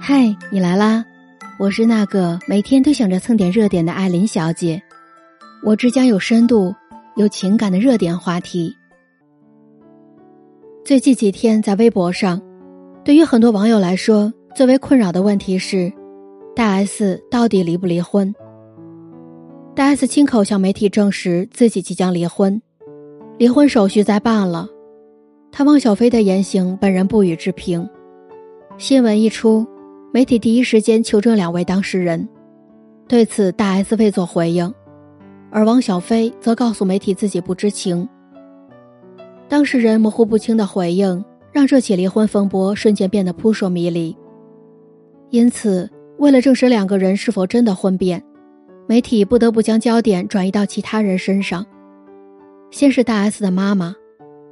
嗨，你来啦！我是那个每天都想着蹭点热点的艾琳小姐。我只讲有深度、有情感的热点话题。最近几天在微博上，对于很多网友来说，最为困扰的问题是：大 S 到底离不离婚？大 S 亲口向媒体证实自己即将离婚，离婚手续在办了。他汪小菲的言行，本人不予置评。新闻一出，媒体第一时间求证两位当事人。对此，大 S 未作回应，而汪小菲则告诉媒体自己不知情。当事人模糊不清的回应，让这起离婚风波瞬间变得扑朔迷离。因此，为了证实两个人是否真的婚变，媒体不得不将焦点转移到其他人身上。先是大 S 的妈妈，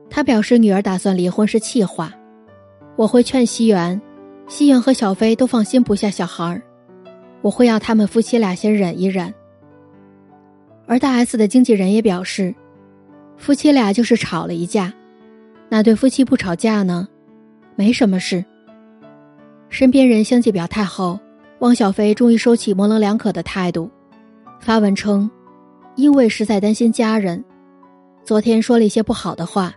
她表示女儿打算离婚是气话。我会劝西元。西元和小飞都放心不下小孩儿，我会要他们夫妻俩先忍一忍。而大 S 的经纪人也表示，夫妻俩就是吵了一架，哪对夫妻不吵架呢？没什么事。身边人相继表态后，汪小菲终于收起模棱两可的态度，发文称，因为实在担心家人，昨天说了一些不好的话，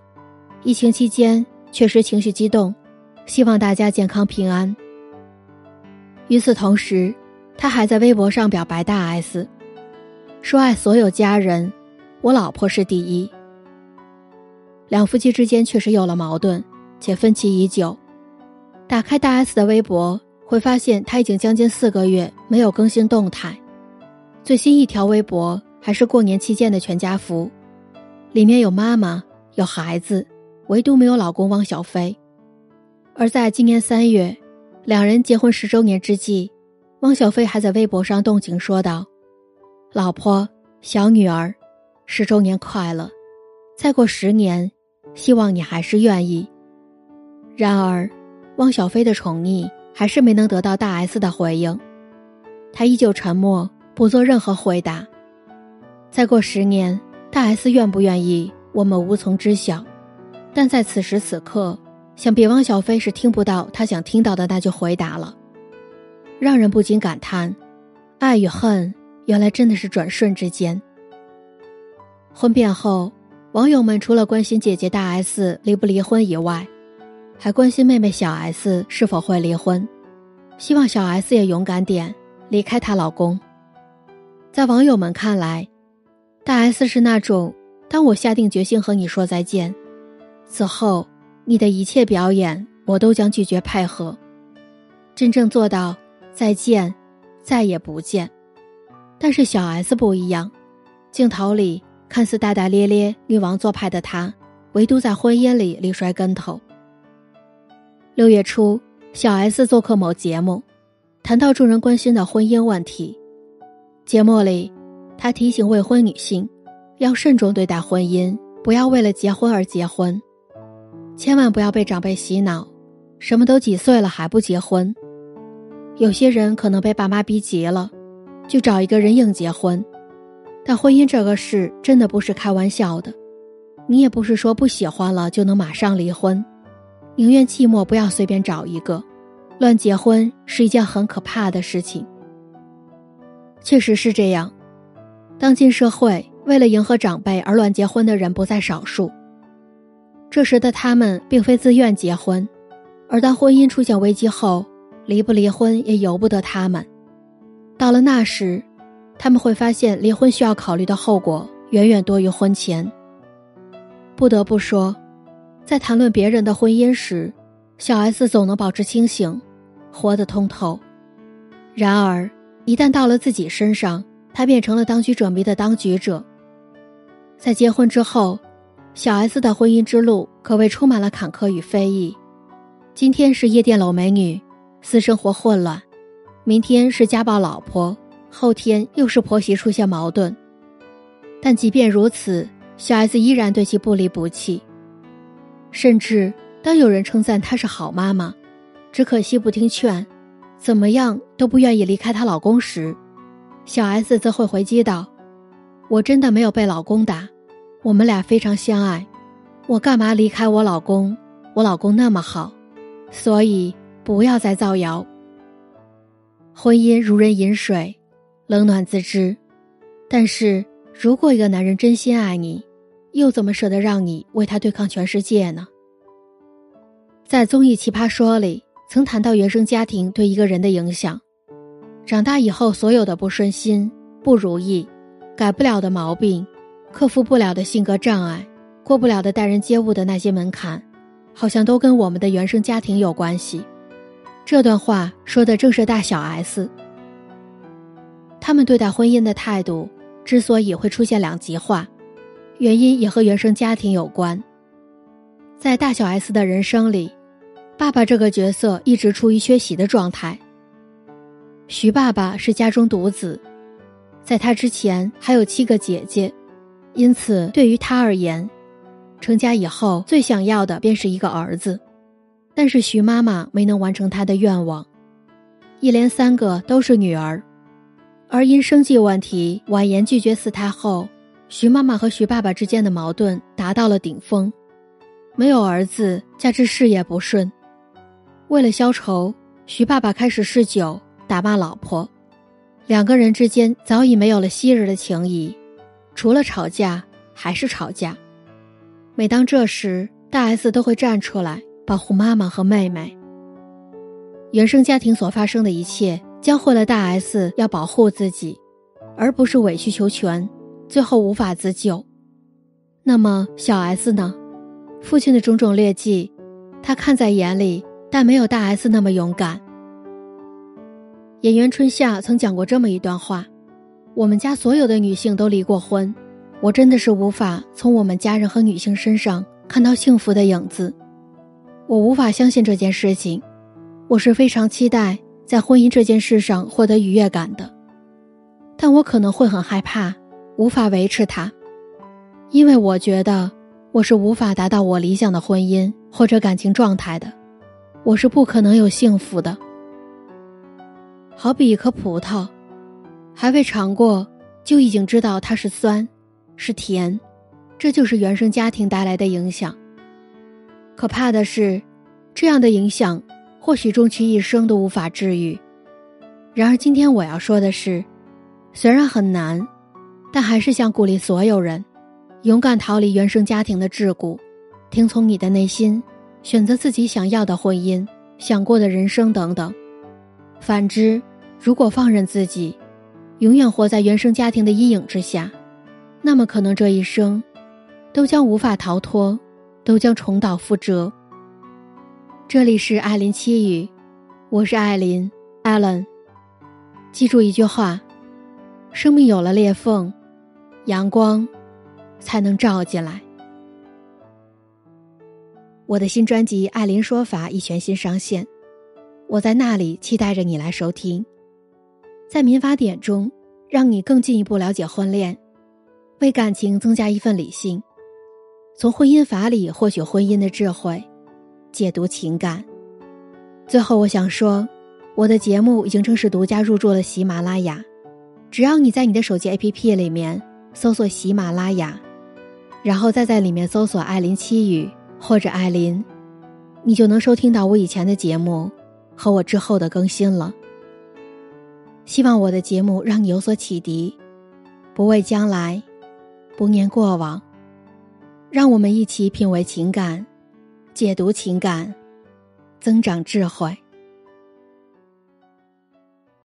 疫情期间确实情绪激动。希望大家健康平安。与此同时，他还在微博上表白大 S，说爱所有家人，我老婆是第一。两夫妻之间确实有了矛盾，且分歧已久。打开大 S 的微博，会发现他已经将近四个月没有更新动态，最新一条微博还是过年期间的全家福，里面有妈妈有孩子，唯独没有老公汪小菲。而在今年三月，两人结婚十周年之际，汪小菲还在微博上动情说道：“老婆，小女儿，十周年快乐！再过十年，希望你还是愿意。”然而，汪小菲的宠溺还是没能得到大 S 的回应，他依旧沉默，不做任何回答。再过十年，大 S 愿不愿意，我们无从知晓。但在此时此刻。想必汪小菲是听不到他想听到的那句回答了，让人不禁感叹：爱与恨原来真的是转瞬之间。婚变后，网友们除了关心姐姐大 S 离不离婚以外，还关心妹妹小 S 是否会离婚，希望小 S 也勇敢点离开她老公。在网友们看来，大 S 是那种当我下定决心和你说再见，此后。你的一切表演，我都将拒绝配合。真正做到再见，再也不见。但是小 S 不一样，镜头里看似大大咧咧、女王做派的她，唯独在婚姻里力摔跟头。六月初，小 S 做客某节目，谈到众人关心的婚姻问题。节目里，她提醒未婚女性要慎重对待婚姻，不要为了结婚而结婚。千万不要被长辈洗脑，什么都几岁了还不结婚。有些人可能被爸妈逼急了，就找一个人硬结婚。但婚姻这个事真的不是开玩笑的，你也不是说不喜欢了就能马上离婚。宁愿寂寞，不要随便找一个。乱结婚是一件很可怕的事情。确实是这样，当今社会为了迎合长辈而乱结婚的人不在少数。这时的他们并非自愿结婚，而当婚姻出现危机后，离不离婚也由不得他们。到了那时，他们会发现离婚需要考虑的后果远远多于婚前。不得不说，在谈论别人的婚姻时，小 S 总能保持清醒，活得通透。然而，一旦到了自己身上，他变成了当局者迷的当局者。在结婚之后。小 S 的婚姻之路可谓充满了坎坷与非议，今天是夜店搂美女，私生活混乱；明天是家暴老婆，后天又是婆媳出现矛盾。但即便如此，小 S 依然对其不离不弃。甚至当有人称赞她是好妈妈，只可惜不听劝，怎么样都不愿意离开她老公时，小 S 则会回击道：“我真的没有被老公打。”我们俩非常相爱，我干嘛离开我老公？我老公那么好，所以不要再造谣。婚姻如人饮水，冷暖自知。但是如果一个男人真心爱你，又怎么舍得让你为他对抗全世界呢？在综艺《奇葩说》里，曾谈到原生家庭对一个人的影响。长大以后，所有的不顺心、不如意、改不了的毛病、克服不了的性格障碍、过不了的待人接物的那些门槛，好像都跟我们的原生家庭有关系。这段话说的正是大小 S。他们对待婚姻的态度之所以会出现两极化，原因也和原生家庭有关。在大小 S 的人生里，爸爸这个角色一直处于缺席的状态。徐爸爸是家中独子，在他之前还有七个姐姐，因此对于他而言，成家以后最想要的便是一个儿子。但是徐妈妈没能完成她的愿望，一连三个都是女儿，而因生计问题婉言拒绝四胎后，徐妈妈和徐爸爸之间的矛盾达到了顶峰。没有儿子，加之事业不顺，为了消愁，徐爸爸开始嗜酒，打骂老婆，两个人之间早已没有了昔日的情谊，除了吵架还是吵架。每当这时，大 S 都会站出来。保护妈妈和妹妹。原生家庭所发生的一切，教会了大 S 要保护自己，而不是委曲求全，最后无法自救。那么小 S 呢？父亲的种种劣迹，他看在眼里，但没有大 S 那么勇敢。演员春夏曾讲过这么一段话：我们家所有的女性都离过婚，我真的是无法从我们家人和女性身上看到幸福的影子。我无法相信这件事情，我是非常期待在婚姻这件事上获得愉悦感的，但我可能会很害怕，无法维持它，因为我觉得我是无法达到我理想的婚姻或者感情状态的，我是不可能有幸福的。好比一颗葡萄，还未尝过就已经知道它是酸，是甜，这就是原生家庭带来的影响。可怕的是，这样的影响或许终其一生都无法治愈。然而，今天我要说的是，虽然很难，但还是想鼓励所有人，勇敢逃离原生家庭的桎梏，听从你的内心，选择自己想要的婚姻、想过的人生等等。反之，如果放任自己，永远活在原生家庭的阴影之下，那么可能这一生，都将无法逃脱。都将重蹈覆辙。这里是艾琳七语，我是艾琳 a l n。记住一句话：生命有了裂缝，阳光才能照进来。我的新专辑《艾琳说法》已全新上线，我在那里期待着你来收听。在民法典中，让你更进一步了解婚恋，为感情增加一份理性。从婚姻法里获取婚姻的智慧，解读情感。最后，我想说，我的节目已经正式独家入驻了喜马拉雅。只要你在你的手机 APP 里面搜索喜马拉雅，然后再在里面搜索“艾琳七语”或者“艾琳”，你就能收听到我以前的节目和我之后的更新了。希望我的节目让你有所启迪，不畏将来，不念过往。让我们一起品味情感，解读情感，增长智慧。